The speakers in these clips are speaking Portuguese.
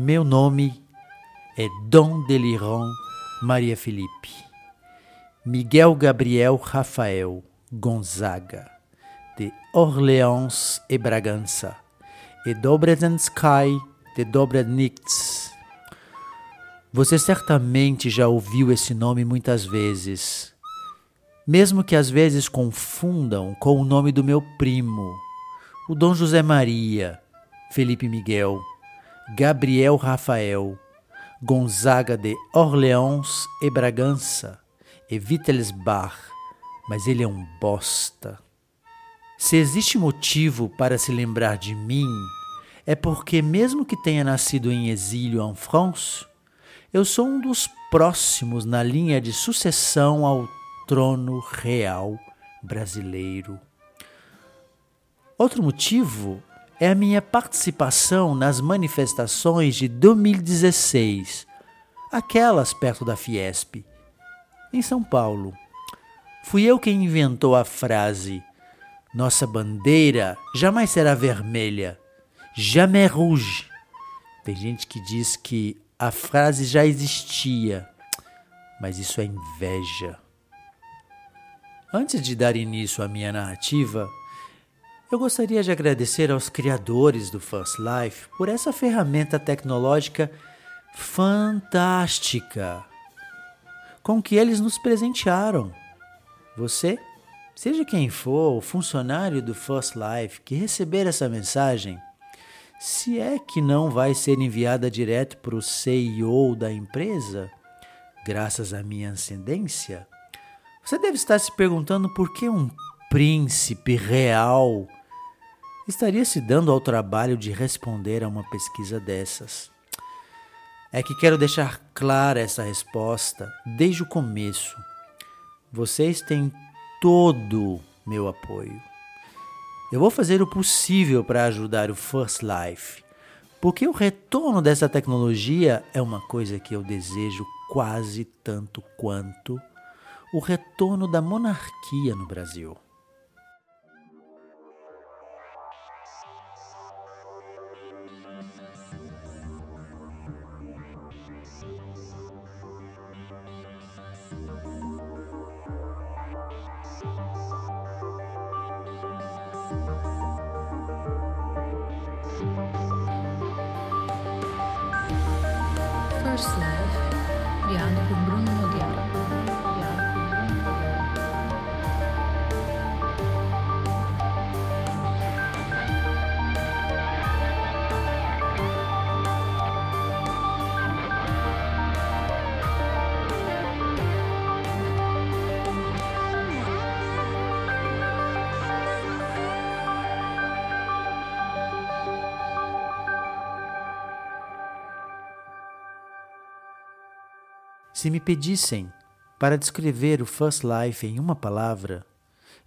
Meu nome é Dom Deliron Maria Felipe. Miguel Gabriel Rafael Gonzaga, de Orleans e Bragança, e Dobrzenskij de Dobrednitz. Você certamente já ouviu esse nome muitas vezes, mesmo que às vezes confundam com o nome do meu primo, o Dom José Maria, Felipe Miguel, Gabriel Rafael, Gonzaga de Orleans e Bragança e Wittelsbach, mas ele é um bosta. Se existe motivo para se lembrar de mim, é porque, mesmo que tenha nascido em exílio en France, eu sou um dos próximos na linha de sucessão ao trono real brasileiro. Outro motivo é a minha participação nas manifestações de 2016, aquelas perto da Fiesp, em São Paulo. Fui eu quem inventou a frase: Nossa bandeira jamais será vermelha, jamais rouge. Tem gente que diz que a frase já existia, mas isso é inveja. Antes de dar início à minha narrativa, eu gostaria de agradecer aos criadores do First Life por essa ferramenta tecnológica fantástica com que eles nos presentearam. Você, seja quem for o funcionário do First Life que receber essa mensagem, se é que não vai ser enviada direto para o CEO da empresa, graças à minha ascendência, você deve estar se perguntando por que um príncipe real estaria se dando ao trabalho de responder a uma pesquisa dessas. É que quero deixar clara essa resposta desde o começo. Vocês têm todo meu apoio. Eu vou fazer o possível para ajudar o First Life, porque o retorno dessa tecnologia é uma coisa que eu desejo quase tanto quanto o retorno da monarquia no Brasil. Se me pedissem para descrever o First Life em uma palavra,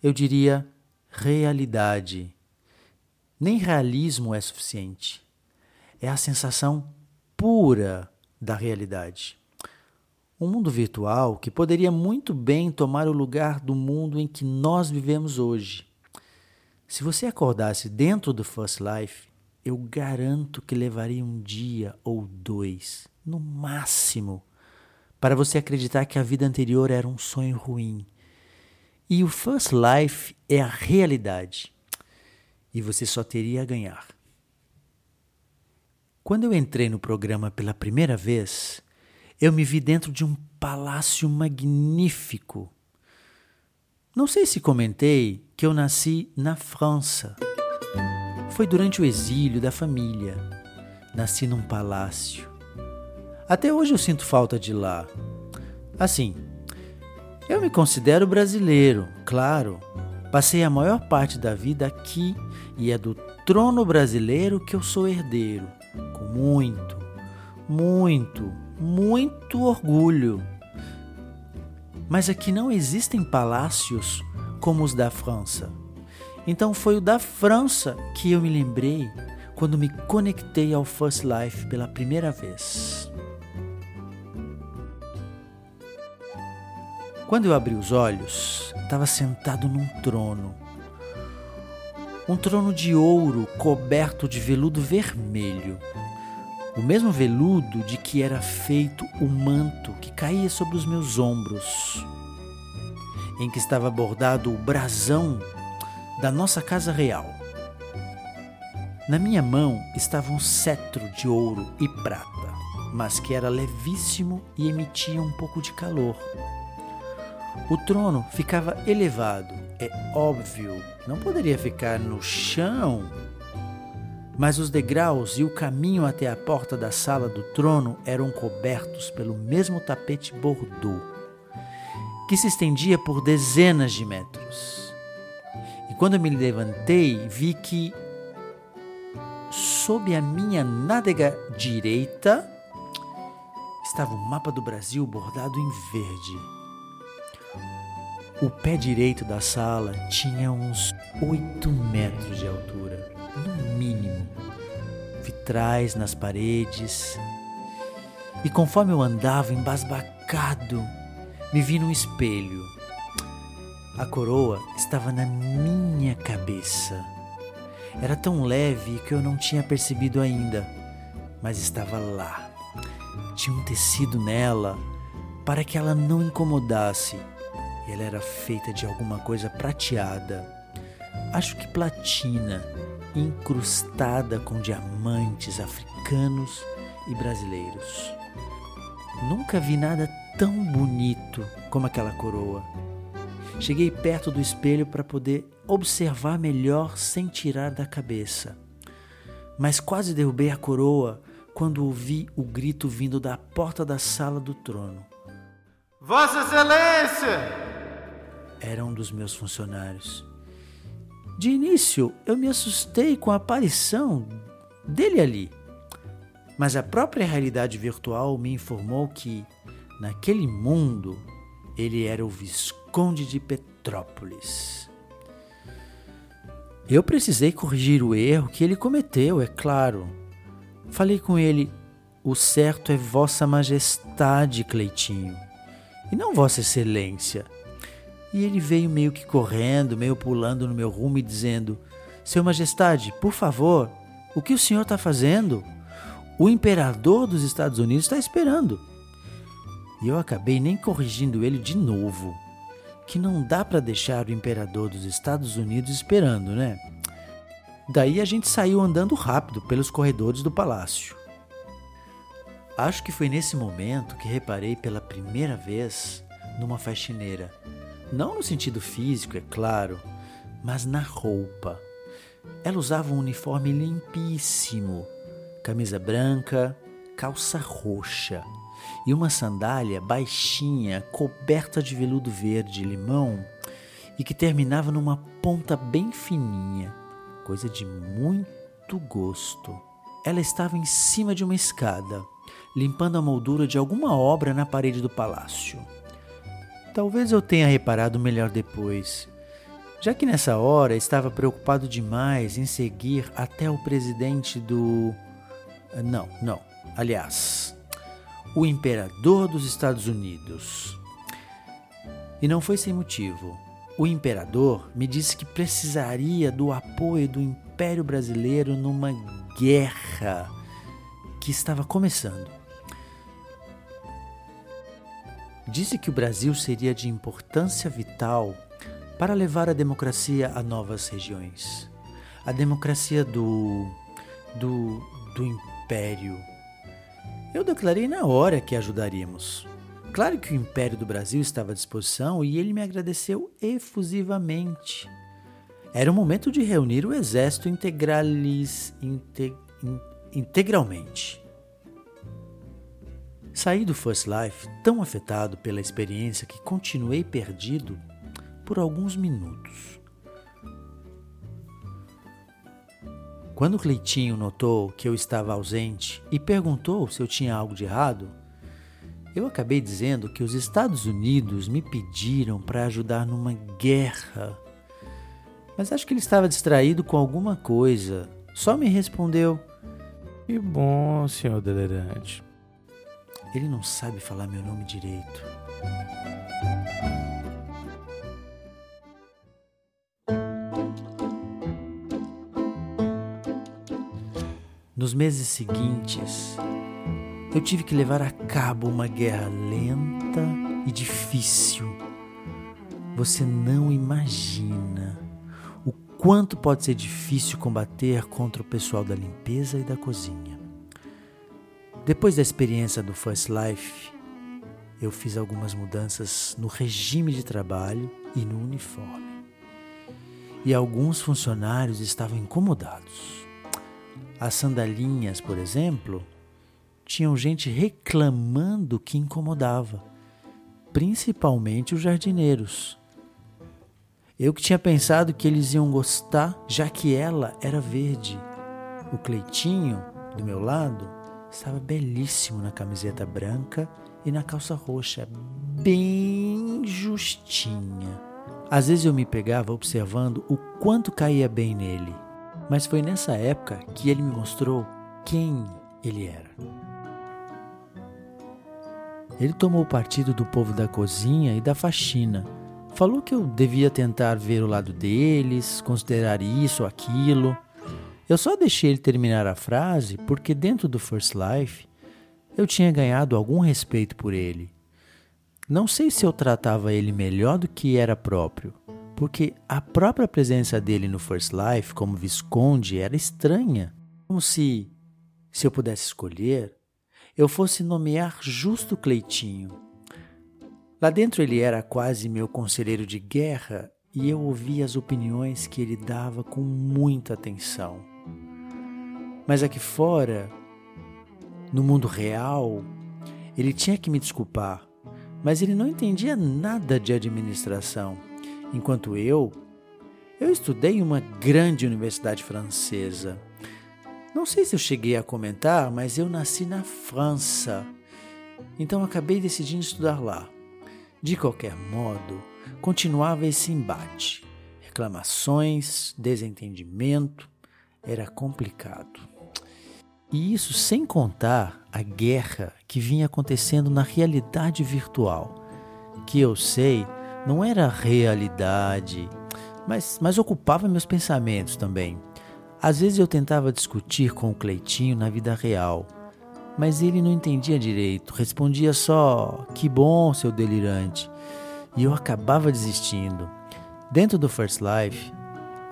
eu diria realidade. Nem realismo é suficiente. É a sensação pura da realidade. Um mundo virtual que poderia muito bem tomar o lugar do mundo em que nós vivemos hoje. Se você acordasse dentro do First Life, eu garanto que levaria um dia ou dois, no máximo, para você acreditar que a vida anterior era um sonho ruim. E o First Life é a realidade. E você só teria a ganhar. Quando eu entrei no programa pela primeira vez, eu me vi dentro de um palácio magnífico. Não sei se comentei que eu nasci na França. Foi durante o exílio da família. Nasci num palácio. Até hoje eu sinto falta de lá. Assim, eu me considero brasileiro, claro. Passei a maior parte da vida aqui e é do trono brasileiro que eu sou herdeiro, com muito, muito, muito orgulho. Mas aqui não existem palácios como os da França. Então foi o da França que eu me lembrei quando me conectei ao First Life pela primeira vez. Quando eu abri os olhos, estava sentado num trono. Um trono de ouro coberto de veludo vermelho. o mesmo veludo de que era feito o manto que caía sobre os meus ombros, em que estava bordado o brasão da nossa casa real. Na minha mão estava um cetro de ouro e prata, mas que era levíssimo e emitia um pouco de calor. O trono ficava elevado, é óbvio, não poderia ficar no chão mas os degraus e o caminho até a porta da sala do trono eram cobertos pelo mesmo tapete bordô, que se estendia por dezenas de metros. E quando me levantei, vi que sob a minha nádega direita estava o mapa do Brasil bordado em verde. O pé direito da sala tinha uns oito metros de altura no mínimo, vitrais nas paredes. E conforme eu andava embasbacado, me vi num espelho. A coroa estava na minha cabeça. Era tão leve que eu não tinha percebido ainda, mas estava lá. Tinha um tecido nela para que ela não incomodasse. Ela era feita de alguma coisa prateada, acho que platina, incrustada com diamantes africanos e brasileiros. Nunca vi nada tão bonito como aquela coroa. Cheguei perto do espelho para poder observar melhor sem tirar da cabeça. Mas quase derrubei a coroa quando ouvi o grito vindo da porta da sala do trono. Vossa Excelência! Era um dos meus funcionários. De início, eu me assustei com a aparição dele ali, mas a própria realidade virtual me informou que, naquele mundo, ele era o Visconde de Petrópolis. Eu precisei corrigir o erro que ele cometeu, é claro. Falei com ele: o certo é Vossa Majestade, Cleitinho, e não Vossa Excelência. E ele veio meio que correndo, meio pulando no meu rumo e dizendo: Seu Majestade, por favor, o que o senhor está fazendo? O imperador dos Estados Unidos está esperando. E eu acabei nem corrigindo ele de novo. Que não dá para deixar o imperador dos Estados Unidos esperando, né? Daí a gente saiu andando rápido pelos corredores do palácio. Acho que foi nesse momento que reparei pela primeira vez numa faxineira não no sentido físico, é claro, mas na roupa. Ela usava um uniforme limpíssimo, camisa branca, calça roxa e uma sandália baixinha, coberta de veludo verde limão e que terminava numa ponta bem fininha, coisa de muito gosto. Ela estava em cima de uma escada, limpando a moldura de alguma obra na parede do palácio. Talvez eu tenha reparado melhor depois, já que nessa hora estava preocupado demais em seguir até o presidente do. Não, não. Aliás, o imperador dos Estados Unidos. E não foi sem motivo. O imperador me disse que precisaria do apoio do Império Brasileiro numa guerra que estava começando. Disse que o Brasil seria de importância vital para levar a democracia a novas regiões. A democracia do. do. do império. Eu declarei na hora que ajudaríamos. Claro que o Império do Brasil estava à disposição e ele me agradeceu efusivamente. Era o momento de reunir o exército integralis, inte, in, integralmente. Saí do First Life tão afetado pela experiência que continuei perdido por alguns minutos. Quando Cleitinho notou que eu estava ausente e perguntou se eu tinha algo de errado, eu acabei dizendo que os Estados Unidos me pediram para ajudar numa guerra. Mas acho que ele estava distraído com alguma coisa. Só me respondeu: Que bom, senhor Delerante. Ele não sabe falar meu nome direito. Nos meses seguintes, eu tive que levar a cabo uma guerra lenta e difícil. Você não imagina o quanto pode ser difícil combater contra o pessoal da limpeza e da cozinha. Depois da experiência do First Life, eu fiz algumas mudanças no regime de trabalho e no uniforme. E alguns funcionários estavam incomodados. As sandalinhas, por exemplo, tinham gente reclamando que incomodava, principalmente os jardineiros. Eu que tinha pensado que eles iam gostar, já que ela era verde. O Cleitinho, do meu lado, Estava belíssimo na camiseta branca e na calça roxa, bem justinha. Às vezes eu me pegava observando o quanto caía bem nele, mas foi nessa época que ele me mostrou quem ele era. Ele tomou partido do povo da cozinha e da faxina. Falou que eu devia tentar ver o lado deles, considerar isso ou aquilo. Eu só deixei ele terminar a frase porque, dentro do First Life, eu tinha ganhado algum respeito por ele. Não sei se eu tratava ele melhor do que era próprio, porque a própria presença dele no First Life como Visconde era estranha, como se, se eu pudesse escolher, eu fosse nomear justo Cleitinho. Lá dentro ele era quase meu conselheiro de guerra e eu ouvia as opiniões que ele dava com muita atenção. Mas aqui fora, no mundo real, ele tinha que me desculpar, mas ele não entendia nada de administração, enquanto eu, eu estudei em uma grande universidade francesa. Não sei se eu cheguei a comentar, mas eu nasci na França, então acabei decidindo estudar lá. De qualquer modo, continuava esse embate, reclamações, desentendimento, era complicado. E isso sem contar a guerra que vinha acontecendo na realidade virtual, que eu sei não era realidade, mas, mas ocupava meus pensamentos também. Às vezes eu tentava discutir com o Cleitinho na vida real, mas ele não entendia direito, respondia só: que bom, seu delirante. E eu acabava desistindo. Dentro do First Life,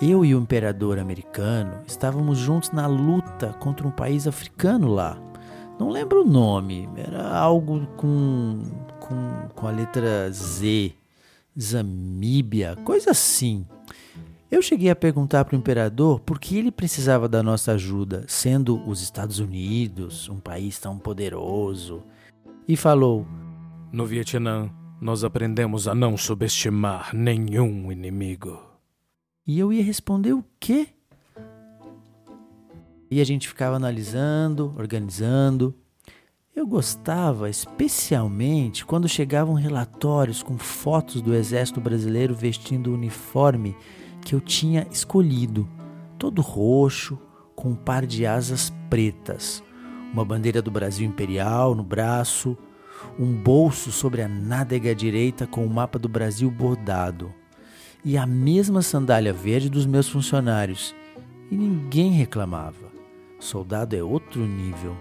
eu e o imperador americano estávamos juntos na luta contra um país africano lá. Não lembro o nome, era algo com, com, com a letra Z, Zamíbia, coisa assim. Eu cheguei a perguntar para o imperador por que ele precisava da nossa ajuda, sendo os Estados Unidos um país tão poderoso. E falou: No Vietnã, nós aprendemos a não subestimar nenhum inimigo. E eu ia responder o quê? E a gente ficava analisando, organizando. Eu gostava especialmente quando chegavam relatórios com fotos do exército brasileiro vestindo o uniforme que eu tinha escolhido, todo roxo, com um par de asas pretas, uma bandeira do Brasil imperial no braço, um bolso sobre a nádega direita com o mapa do Brasil bordado e a mesma sandália verde dos meus funcionários. E ninguém reclamava. Soldado é outro nível.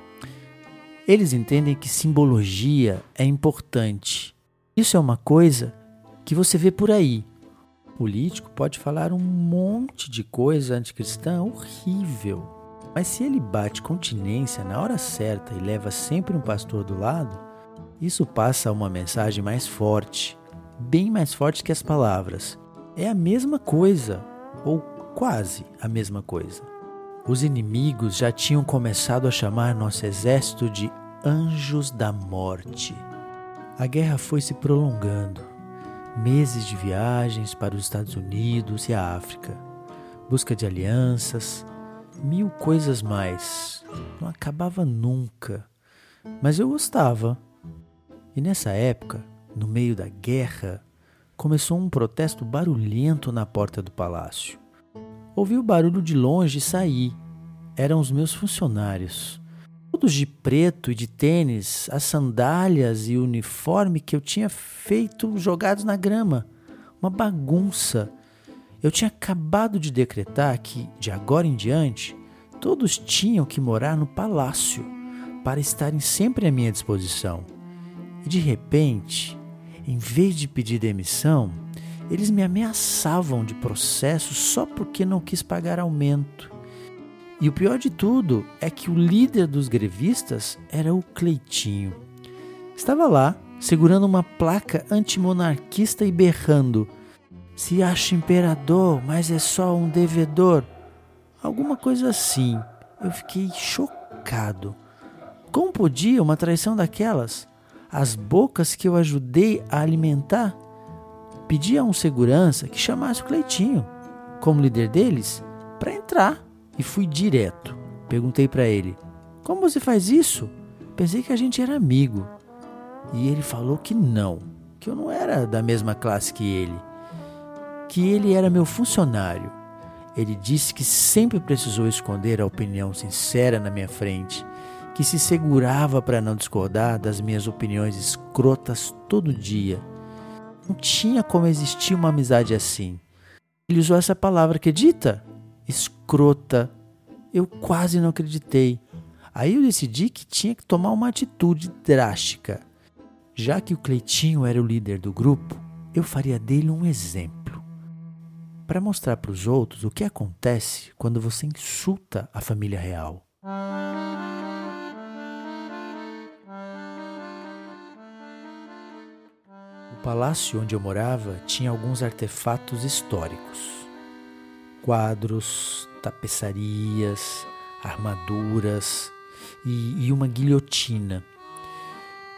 Eles entendem que simbologia é importante. Isso é uma coisa que você vê por aí. O político pode falar um monte de coisa anticristã horrível, mas se ele bate continência na hora certa e leva sempre um pastor do lado, isso passa uma mensagem mais forte, bem mais forte que as palavras é a mesma coisa, ou quase a mesma coisa. Os inimigos já tinham começado a chamar nosso exército de anjos da morte. A guerra foi se prolongando. Meses de viagens para os Estados Unidos e a África, busca de alianças, mil coisas mais. Não acabava nunca. Mas eu gostava. E nessa época, no meio da guerra, começou um protesto barulhento na porta do palácio. Ouvi o barulho de longe e saí. Eram os meus funcionários. Todos de preto e de tênis, as sandálias e o uniforme que eu tinha feito jogados na grama. Uma bagunça. Eu tinha acabado de decretar que, de agora em diante, todos tinham que morar no palácio para estarem sempre à minha disposição. E de repente, em vez de pedir demissão, eles me ameaçavam de processo só porque não quis pagar aumento. E o pior de tudo é que o líder dos grevistas era o Cleitinho. Estava lá, segurando uma placa antimonarquista e berrando: Se acha imperador, mas é só um devedor. Alguma coisa assim. Eu fiquei chocado. Como podia uma traição daquelas? As bocas que eu ajudei a alimentar pedi a um segurança que chamasse o Cleitinho, como líder deles, para entrar e fui direto. Perguntei para ele: Como você faz isso? Pensei que a gente era amigo. E ele falou que não, que eu não era da mesma classe que ele, que ele era meu funcionário. Ele disse que sempre precisou esconder a opinião sincera na minha frente, que se segurava para não discordar das minhas opiniões escrotas todo dia não tinha como existir uma amizade assim. Ele usou essa palavra, acredita? Escrota. Eu quase não acreditei. Aí eu decidi que tinha que tomar uma atitude drástica. Já que o Cleitinho era o líder do grupo, eu faria dele um exemplo. Para mostrar para os outros o que acontece quando você insulta a família real. Palácio onde eu morava tinha alguns artefatos históricos: quadros, tapeçarias, armaduras e, e uma guilhotina.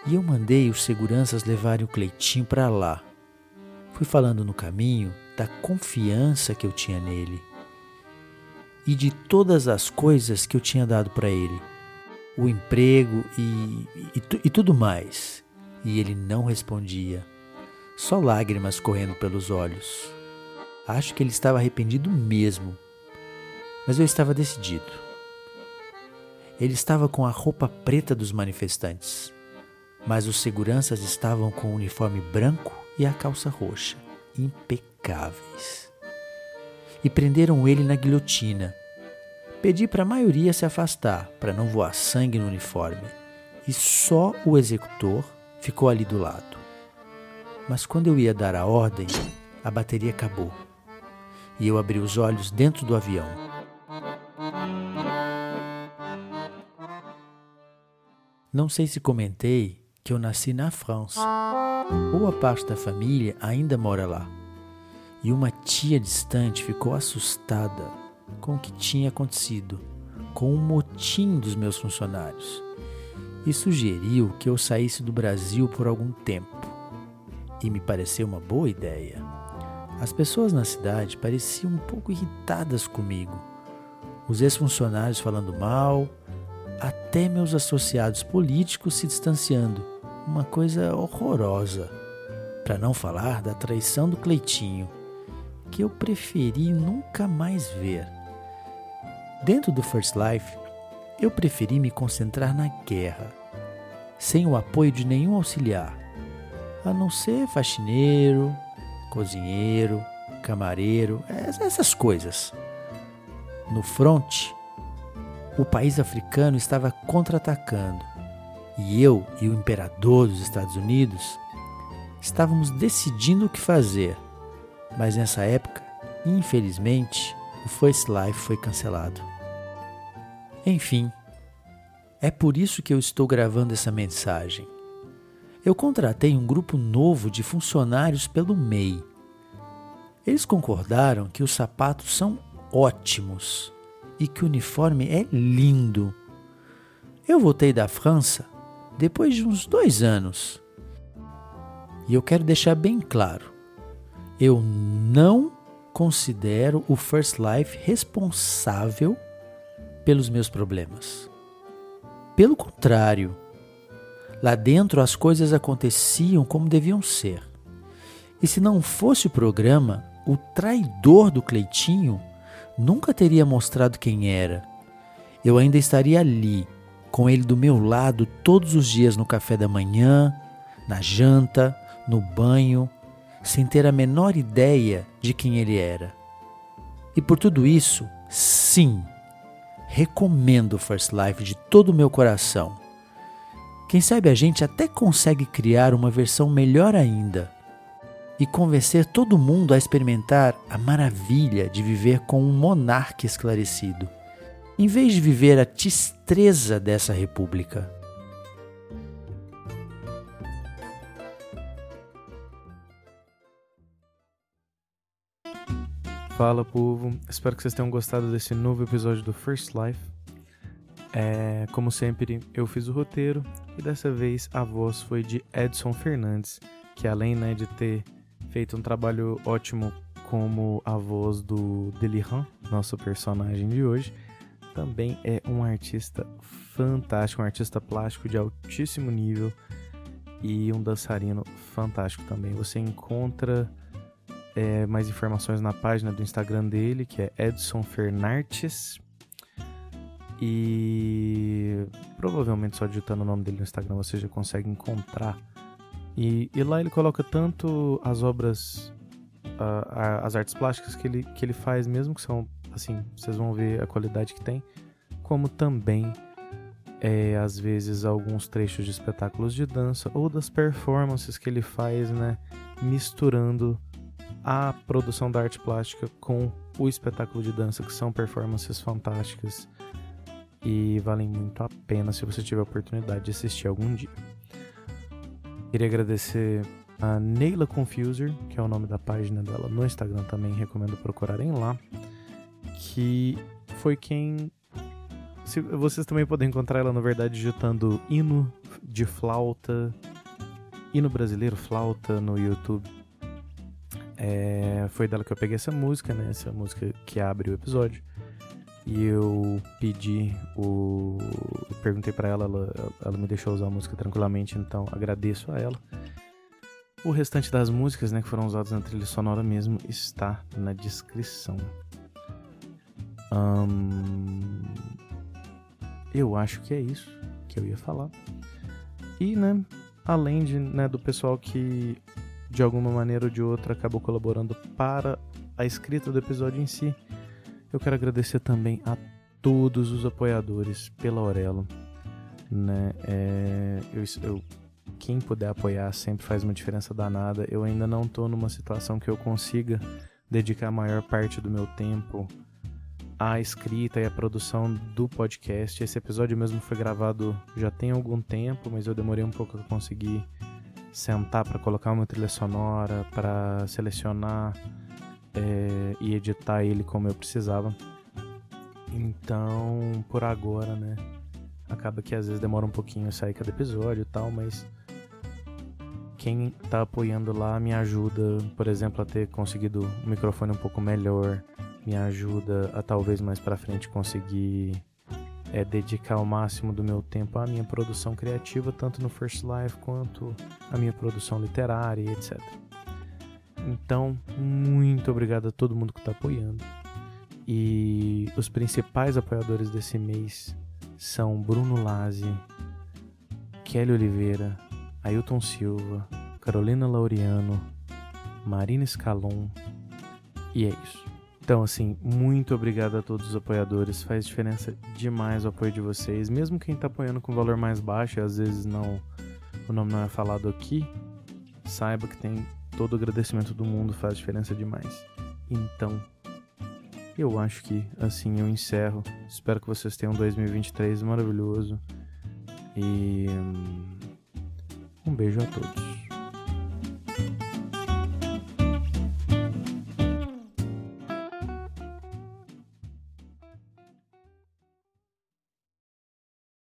E eu mandei os seguranças levarem o Cleitinho para lá. Fui falando no caminho da confiança que eu tinha nele e de todas as coisas que eu tinha dado para ele, o emprego e, e, e tudo mais. E ele não respondia só lágrimas correndo pelos olhos. Acho que ele estava arrependido mesmo, mas eu estava decidido. Ele estava com a roupa preta dos manifestantes, mas os seguranças estavam com o uniforme branco e a calça roxa, impecáveis. E prenderam ele na guilhotina. Pedi para a maioria se afastar para não voar sangue no uniforme, e só o executor ficou ali do lado. Mas quando eu ia dar a ordem, a bateria acabou. E eu abri os olhos dentro do avião. Não sei se comentei que eu nasci na França. Boa parte da família ainda mora lá. E uma tia distante ficou assustada com o que tinha acontecido, com o motim dos meus funcionários, e sugeriu que eu saísse do Brasil por algum tempo e me pareceu uma boa ideia. As pessoas na cidade pareciam um pouco irritadas comigo. Os ex-funcionários falando mal, até meus associados políticos se distanciando. Uma coisa horrorosa. Para não falar da traição do Cleitinho, que eu preferi nunca mais ver. Dentro do First Life, eu preferi me concentrar na guerra, sem o apoio de nenhum auxiliar a não ser faxineiro, cozinheiro, camareiro, essas coisas. No fronte, o país africano estava contra-atacando e eu e o imperador dos Estados Unidos estávamos decidindo o que fazer. Mas nessa época, infelizmente, o First Life foi cancelado. Enfim, é por isso que eu estou gravando essa mensagem eu contratei um grupo novo de funcionários pelo MEI. Eles concordaram que os sapatos são ótimos e que o uniforme é lindo. Eu voltei da França depois de uns dois anos. E eu quero deixar bem claro: eu não considero o First Life responsável pelos meus problemas. Pelo contrário, Lá dentro as coisas aconteciam como deviam ser. E se não fosse o programa, o traidor do Cleitinho nunca teria mostrado quem era. Eu ainda estaria ali, com ele do meu lado todos os dias no café da manhã, na janta, no banho, sem ter a menor ideia de quem ele era. E por tudo isso, sim, recomendo First Life de todo o meu coração. Quem sabe a gente até consegue criar uma versão melhor ainda e convencer todo mundo a experimentar a maravilha de viver com um monarca esclarecido, em vez de viver a tistreza dessa república. Fala povo, espero que vocês tenham gostado desse novo episódio do First Life. É, como sempre, eu fiz o roteiro e dessa vez a voz foi de Edson Fernandes, que além né, de ter feito um trabalho ótimo como a voz do Deliran, nosso personagem de hoje, também é um artista fantástico, um artista plástico de altíssimo nível e um dançarino fantástico também. Você encontra é, mais informações na página do Instagram dele, que é Edson Fernartes. E provavelmente só digitando o nome dele no Instagram você já consegue encontrar. E, e lá ele coloca tanto as obras, uh, as artes plásticas que ele, que ele faz, mesmo que são assim, vocês vão ver a qualidade que tem, como também é, às vezes alguns trechos de espetáculos de dança ou das performances que ele faz, né, misturando a produção da arte plástica com o espetáculo de dança, que são performances fantásticas e valem muito a pena se você tiver a oportunidade de assistir algum dia. Queria agradecer a Neila Confuser, que é o nome da página dela no Instagram também, recomendo procurarem lá, que foi quem se, vocês também podem encontrar ela, na verdade, digitando hino de flauta, hino brasileiro flauta no YouTube. É, foi dela que eu peguei essa música, né? Essa música que abre o episódio. E eu pedi o. Eu perguntei para ela, ela, ela me deixou usar a música tranquilamente, então agradeço a ela. O restante das músicas, né, que foram usadas na trilha sonora mesmo, está na descrição. Eu acho que é isso que eu ia falar. E, né, além de, né, do pessoal que de alguma maneira ou de outra acabou colaborando para a escrita do episódio em si. Eu quero agradecer também a todos os apoiadores pela Aurelo. Né? É, eu, eu, quem puder apoiar sempre faz uma diferença danada. Eu ainda não estou numa situação que eu consiga dedicar a maior parte do meu tempo à escrita e à produção do podcast. Esse episódio mesmo foi gravado já tem algum tempo, mas eu demorei um pouco para conseguir sentar para colocar uma trilha sonora, para selecionar é, e editar ele como eu precisava. Então, por agora, né? Acaba que às vezes demora um pouquinho sair cada episódio e tal, mas quem tá apoiando lá me ajuda, por exemplo, a ter conseguido um microfone um pouco melhor, me ajuda a talvez mais para frente conseguir é dedicar o máximo do meu tempo à minha produção criativa, tanto no First Life quanto à minha produção literária etc. Então, muito obrigado a todo mundo que está apoiando. E os principais apoiadores desse mês são Bruno Lazzi, Kelly Oliveira, Ailton Silva, Carolina Laureano, Marina Scalon, e é isso. Então, assim, muito obrigado a todos os apoiadores. Faz diferença demais o apoio de vocês. Mesmo quem tá apoiando com valor mais baixo, às vezes não o nome não é falado aqui, saiba que tem todo o agradecimento do mundo, faz diferença demais. Então, eu acho que assim eu encerro. Espero que vocês tenham um 2023 maravilhoso. E hum, um beijo a todos.